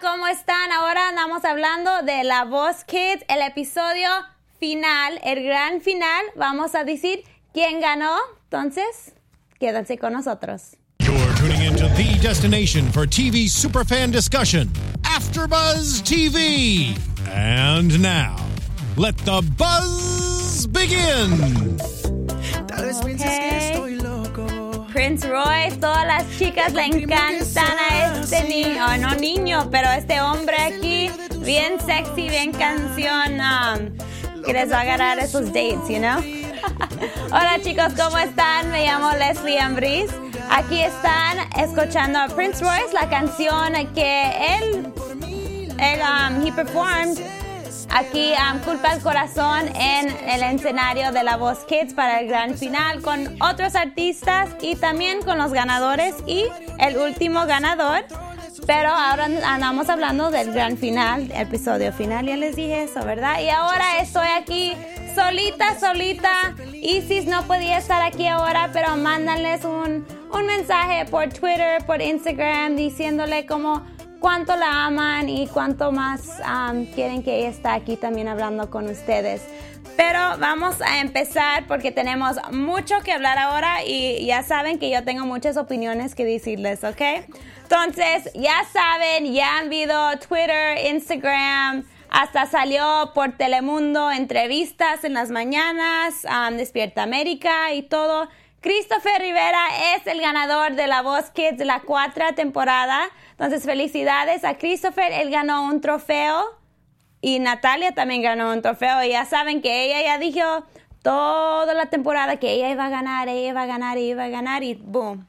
¿cómo están? Ahora andamos hablando de La Voz Kids, el episodio final, el gran final. Vamos a decir quién ganó. Entonces, quédense con nosotros. You're tuning into the destination for TV superfan discussion, AfterBuzz TV. And now, let the buzz begin. Tal vez pienses que estoy loco. Prince Royce, todas las chicas le encantan a este niño, oh, no niño, pero este hombre aquí, bien sexy, bien canción, um, que les va a agarrar esos dates, you know? Hola chicos, ¿cómo están? Me llamo Leslie Ambris. Aquí están escuchando a Prince Royce, la canción que él, él um, he performed Aquí um, Culpa el Corazón en el escenario de La Voz Kids para el gran final con otros artistas y también con los ganadores y el último ganador. Pero ahora andamos hablando del gran final, episodio final, ya les dije eso, ¿verdad? Y ahora estoy aquí solita, solita. Isis no podía estar aquí ahora, pero mándanles un, un mensaje por Twitter, por Instagram, diciéndole como cuánto la aman y cuánto más quieren que ella esté aquí también hablando con ustedes. Pero vamos a empezar porque tenemos mucho que hablar ahora y ya saben que yo tengo muchas opiniones que decirles, ¿ok? Entonces, ya saben, ya han visto Twitter, Instagram, hasta salió por Telemundo entrevistas en las mañanas, um, Despierta América y todo. Christopher Rivera es el ganador de La Voz Kids la cuarta temporada. Entonces, felicidades a Christopher. Él ganó un trofeo y Natalia también ganó un trofeo. Y ya saben que ella ya dijo toda la temporada que ella iba a ganar, ella iba a ganar, ella iba a ganar. Y boom,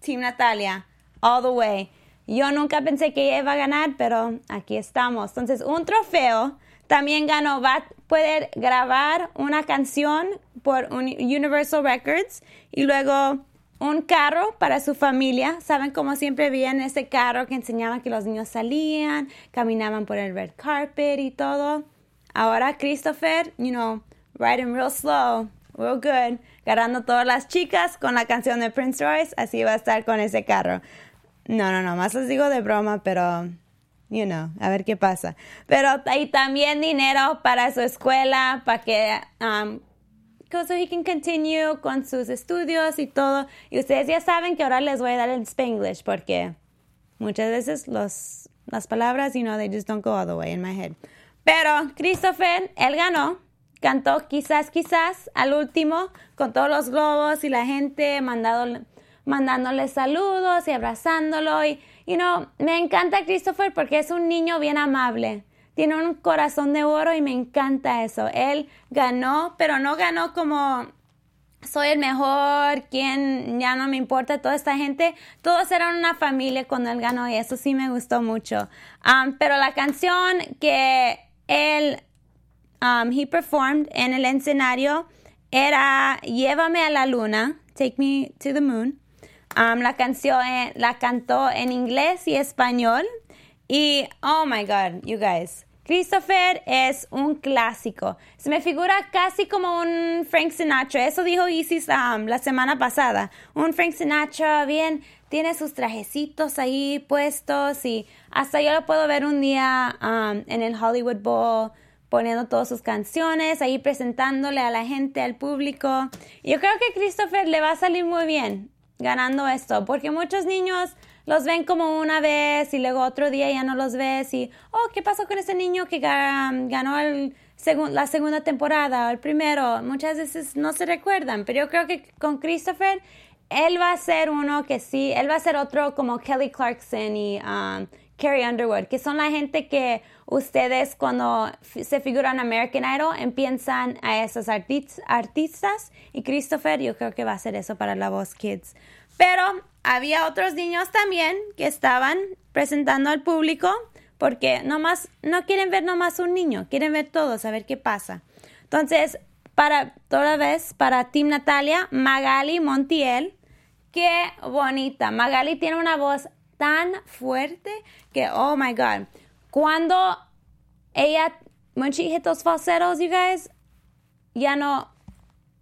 Team Natalia, all the way. Yo nunca pensé que ella iba a ganar, pero aquí estamos. Entonces, un trofeo. También ganó, va a poder grabar una canción por un- Universal Records y luego un carro para su familia. Saben como siempre veían ese carro que enseñaban que los niños salían, caminaban por el red carpet y todo. Ahora Christopher, you know, riding real slow, real good, agarrando todas las chicas con la canción de Prince Royce, así va a estar con ese carro. No, no, no, más les digo de broma, pero you know, a ver qué pasa. Pero hay también dinero para su escuela, para que um, so he can continue con sus estudios y todo. Y ustedes ya saben que ahora les voy a dar el Spanglish porque muchas veces los, las palabras, you know, they just don't go all the way in my head. Pero Christopher, él ganó, cantó quizás, quizás al último con todos los globos y la gente mandado, mandándole saludos y abrazándolo. Y, you know, me encanta Christopher porque es un niño bien amable. Tiene un corazón de oro y me encanta eso. Él ganó, pero no ganó como soy el mejor, quien ya no me importa, toda esta gente, todos eran una familia cuando él ganó y eso sí me gustó mucho. Um, pero la canción que él, um, he performed en el escenario era Llévame a la luna, Take Me to the Moon. Um, la canción eh, la cantó en inglés y español. Y, oh my God, you guys. Christopher es un clásico. Se me figura casi como un Frank Sinatra. Eso dijo Isis um, la semana pasada. Un Frank Sinatra, bien, tiene sus trajecitos ahí puestos y hasta yo lo puedo ver un día um, en el Hollywood Bowl poniendo todas sus canciones, ahí presentándole a la gente, al público. Yo creo que Christopher le va a salir muy bien ganando esto, porque muchos niños los ven como una vez y luego otro día ya no los ves y, oh, ¿qué pasó con ese niño que ga- ganó el la segunda temporada o el primero? Muchas veces no se recuerdan, pero yo creo que con Christopher, él va a ser uno que sí, él va a ser otro como Kelly Clarkson y um, Carrie Underwood, que son la gente que ustedes cuando se figuran American Idol empiezan a esos artis- artistas y Christopher yo creo que va a hacer eso para la voz Kids. Pero había otros niños también que estaban presentando al público porque nomás no quieren ver nomás un niño, quieren ver todos, a ver qué pasa. Entonces, para toda vez, para Team Natalia, Magali Montiel, qué bonita. Magali tiene una voz tan fuerte que, oh my God. Cuando ella, when she hit those falsettos, you guys, ya no,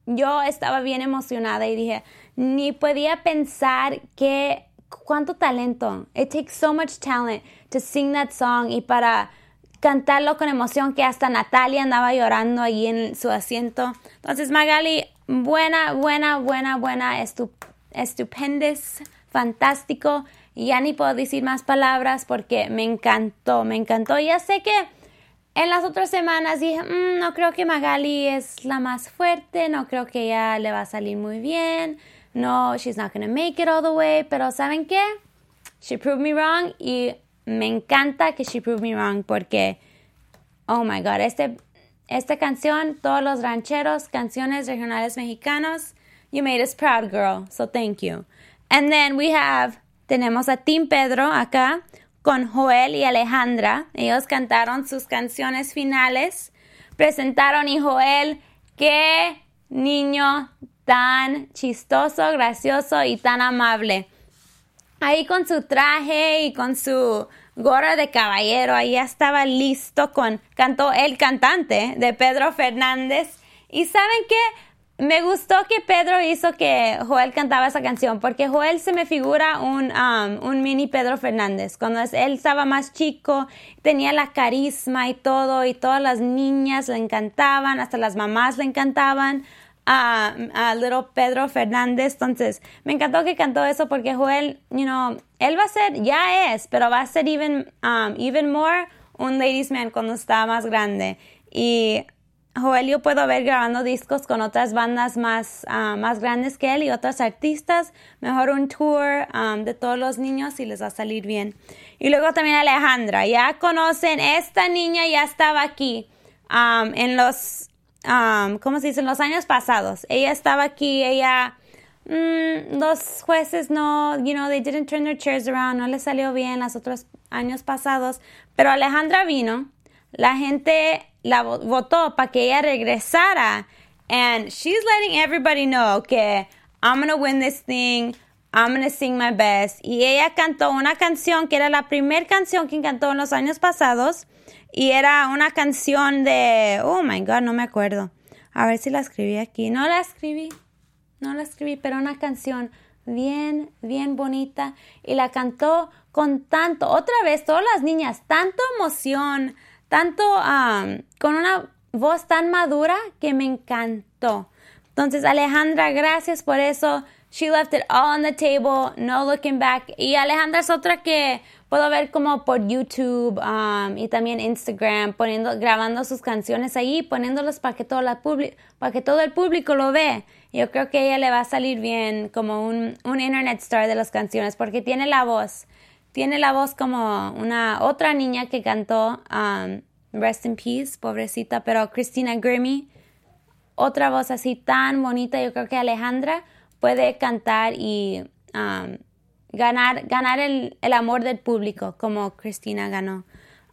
yo estaba bien emocionada y dije, ni podía pensar que cuánto talento. It takes so much talent to sing that song y para cantarlo con emoción que hasta Natalia andaba llorando ahí en su asiento. Entonces Magali, buena, buena, buena, buena, estupendes, fantástico. Ya ni puedo decir más palabras porque me encantó, me encantó. Ya sé que en las otras semanas dije, mm, no creo que Magali es la más fuerte, no creo que ella le va a salir muy bien, no, she's not gonna make it all the way, pero ¿saben qué? She proved me wrong y me encanta que she proved me wrong porque, oh my god, este, esta canción, todos los rancheros, canciones regionales mexicanos, you made us proud, girl, so thank you. And then we have, tenemos a Team Pedro acá, con Joel y Alejandra. Ellos cantaron sus canciones finales, presentaron y Joel, qué niño tan chistoso, gracioso y tan amable. Ahí con su traje y con su gorra de caballero, ahí estaba listo con, cantó el cantante de Pedro Fernández. Y saben qué, me gustó que Pedro hizo que Joel cantaba esa canción, porque Joel se me figura un, um, un mini Pedro Fernández. Cuando él estaba más chico, tenía la carisma y todo, y todas las niñas le encantaban, hasta las mamás le encantaban a, a Little Pedro Fernández. Entonces, me encantó que cantó eso porque Joel, you know, él va a ser, ya es, pero va a ser even, um, even more un ladies man cuando está más grande. Y Joel yo puedo ver grabando discos con otras bandas más, ah, más grandes que él y otros artistas. Mejor un tour um, de todos los niños y les va a salir bien. Y luego también Alejandra. Ya conocen, esta niña ya estaba aquí um, en los, um, ¿cómo se dice? Los años pasados. Ella estaba aquí, ella... Mm, los jueces no, you know, they didn't turn their chairs around, no les salió bien los otros años pasados, pero Alejandra vino, la gente la votó para que ella regresara. And she's letting everybody know que I'm gonna win this thing. I'm gonna sing my best. Y ella cantó una canción que era la primera canción que cantó en los años pasados. Y era una canción de. Oh my god, no me acuerdo. A ver si la escribí aquí. No la escribí. No la escribí, pero una canción bien, bien bonita. Y la cantó con tanto. Otra vez, todas las niñas, tanto emoción tanto con una voz tan madura que me encantó. Entonces, Alejandra, gracias por eso. She left it all on the table, no looking back. Y Alejandra es otra que puedo ver como por YouTube um, y también Instagram, poniendo, grabando sus canciones ahí, poniéndolas para que, todo la para que todo el público lo ve. Yo creo que ella le va a salir bien como un, un internet star de las canciones porque tiene la voz tiene la voz como una otra niña que cantó um, Rest in Peace, pobrecita, pero Christina Grimmie, otra voz así tan bonita, yo creo que Alejandra puede cantar y um, ganar, ganar el, amor del público como Christina ganó.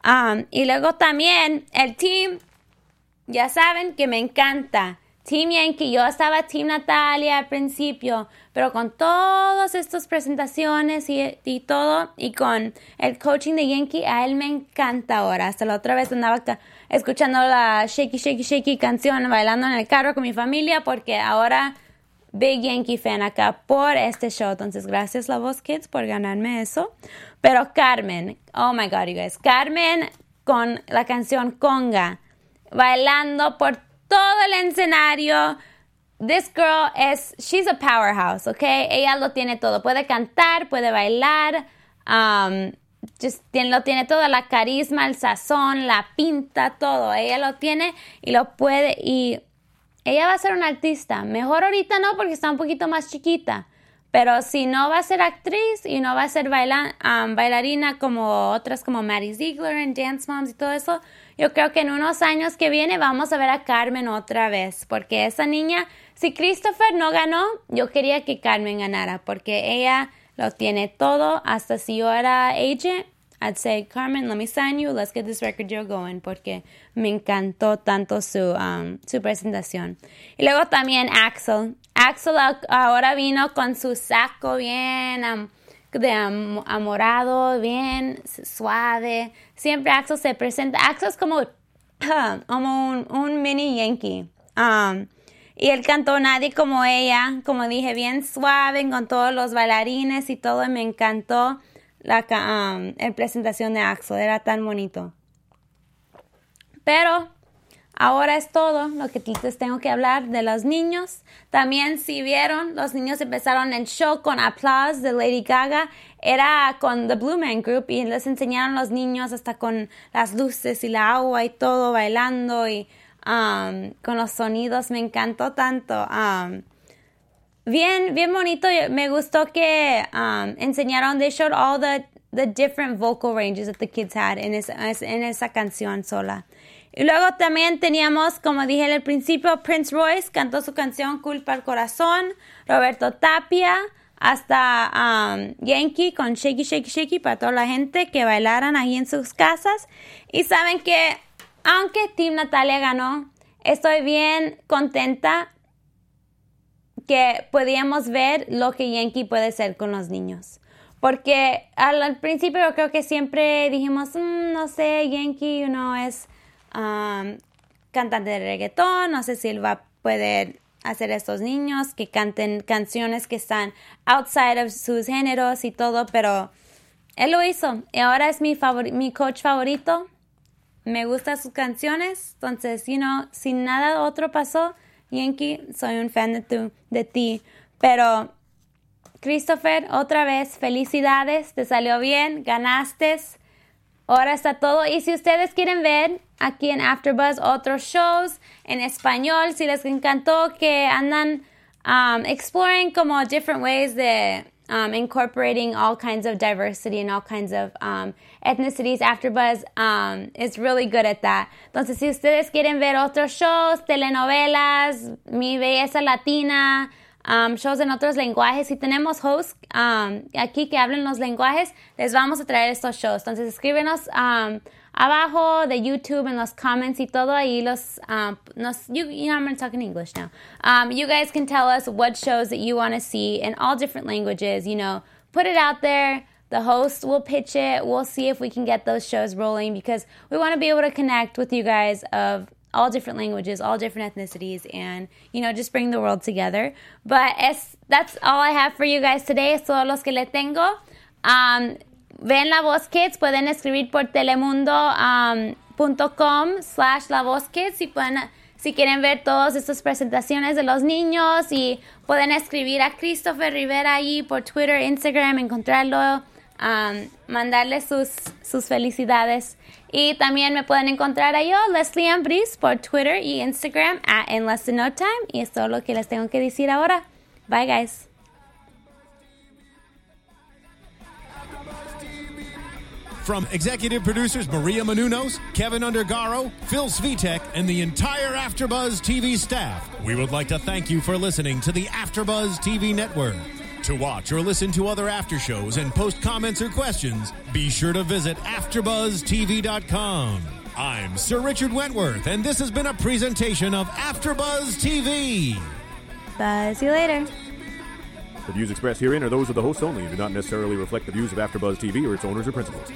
Um, y luego también el team, ya saben que me encanta. Team Yankee, yo estaba Team Natalia al principio, pero con todas estas presentaciones y, todo, y con el coaching de Yankee, a él me encanta ahora. Hasta la otra vez andaba escuchando la Shaky Shaky Shaky canción, bailando en el carro con mi familia, porque ahora Big Yankee fan acá por este show. Entonces, gracias La Voz Kids por ganarme eso. Pero Carmen, oh my god, you guys, Carmen con la canción Conga, bailando por todo el escenario. This girl es, she's a powerhouse, ¿ok? Ella lo tiene todo. Puede cantar, puede bailar, um, just, lo tiene todo, la carisma, el sazón, la pinta, todo. Ella lo tiene y lo puede. Y ella va a ser una artista. Mejor ahorita no porque está un poquito más chiquita. Pero si no va a ser actriz y no va a ser um, bailarina como otras como Maddie Ziegler en Dance Moms y todo eso, yo creo que en unos años que viene vamos a ver a Carmen otra vez, porque esa niña, si Christopher no ganó, yo quería que Carmen ganara, porque ella lo tiene todo, hasta si yo era agent, I'd say, Carmen, let me sign you, let's get this record deal going, porque me encantó tanto su, um, su presentación. Y luego también Axel. Axel ahora vino con su saco bien de amorado, bien suave. Siempre Axel se presenta. Axel es como, como un, mini Yankee. Um, y él cantó Nadie como ella, como dije, bien suave, con todos los bailarines y todo, me encantó. La el presentación de Axel, era tan bonito. Pero ahora es todo lo que les tengo que hablar de los niños. También si vieron, los niños empezaron el show con Applause de Lady Gaga. Era con The Blue Man Group y les enseñaron los niños hasta con las luces y la agua y todo bailando y con los sonidos. Me encantó tanto. Bien, bien bonito. Me gustó que um, enseñaron, they showed all the, the different vocal ranges that the kids had en esa, en esa canción sola. Y luego también teníamos, como dije al principio, Prince Royce cantó su canción Culpa al Corazón, Roberto Tapia, hasta um, Yankee con Shaky Shaky Shaky para toda la gente que bailaran ahí en sus casas. Y saben que, aunque Team Natalia ganó, estoy bien contenta que podíamos ver lo que Yankee puede hacer con los niños. Porque al, principio yo creo que siempre dijimos, mm, no sé, Yankee no es um, cantante de reggaetón, no sé si él va a poder hacer a estos niños que canten canciones que están outside of sus géneros y todo, pero él lo hizo y ahora es mi, mi coach favorito. Me gustan sus canciones, entonces, you know, si nada otro pasó, Yankee, soy un fan de, tu, de ti. Pero, Christopher, otra vez, felicidades, te salió bien, ganaste. Ahora está todo. Y si ustedes quieren ver aquí en AfterBuzz otros shows en español, si les encantó que andan um, exploring como different ways de um, incorporating all kinds of diversity and all kinds of um, ethnicities. AfterBuzz um, is really good at that. Entonces, si ustedes quieren ver otros shows, telenovelas, Mi Belleza Latina, um, shows en otros lenguajes, si tenemos hosts um, aquí que hablen los lenguajes, les vamos a traer estos shows. Entonces, escríbenos abajo de YouTube en los comments y todo ahí los, um, nos, you, you know, I'm talking English now. Um, you guys can tell us what shows that you want to see in all different languages, you know, put it out there. The host will pitch it. We'll see if we can get those shows rolling because we want to be able to connect with you guys of all different languages, all different ethnicities, and you know, just bring the world together. But es, that's all I have for you guys today. Todos los que le tengo. Um, ven La Voz Kids, pueden escribir por telemundo.com um, slash La Voz Kids y pueden, si quieren ver todas estas presentaciones de los niños y pueden escribir a Christopher Rivera ahí por Twitter, Instagram, encontrarlo, um, mandarle sus, sus felicidades. Y también me pueden encontrar a yo, Leslie Ambris, por Twitter y Instagram at In Less Than No Time. Y es todo lo que les tengo que decir ahora. Bye, guys. From executive producers Maria Manunos, Kevin Undergaro, Phil Svitek, and the entire AfterBuzz TV staff, we would like to thank you for listening to the AfterBuzz TV network. To watch or listen to other after shows and post comments or questions, be sure to visit AfterBuzzTV.com. I'm Sir Richard Wentworth, and this has been a presentation of AfterBuzz TV. Buzz you later. The views expressed herein are those of the hosts only and do not necessarily reflect the views of AfterBuzz TV or its owners or principals.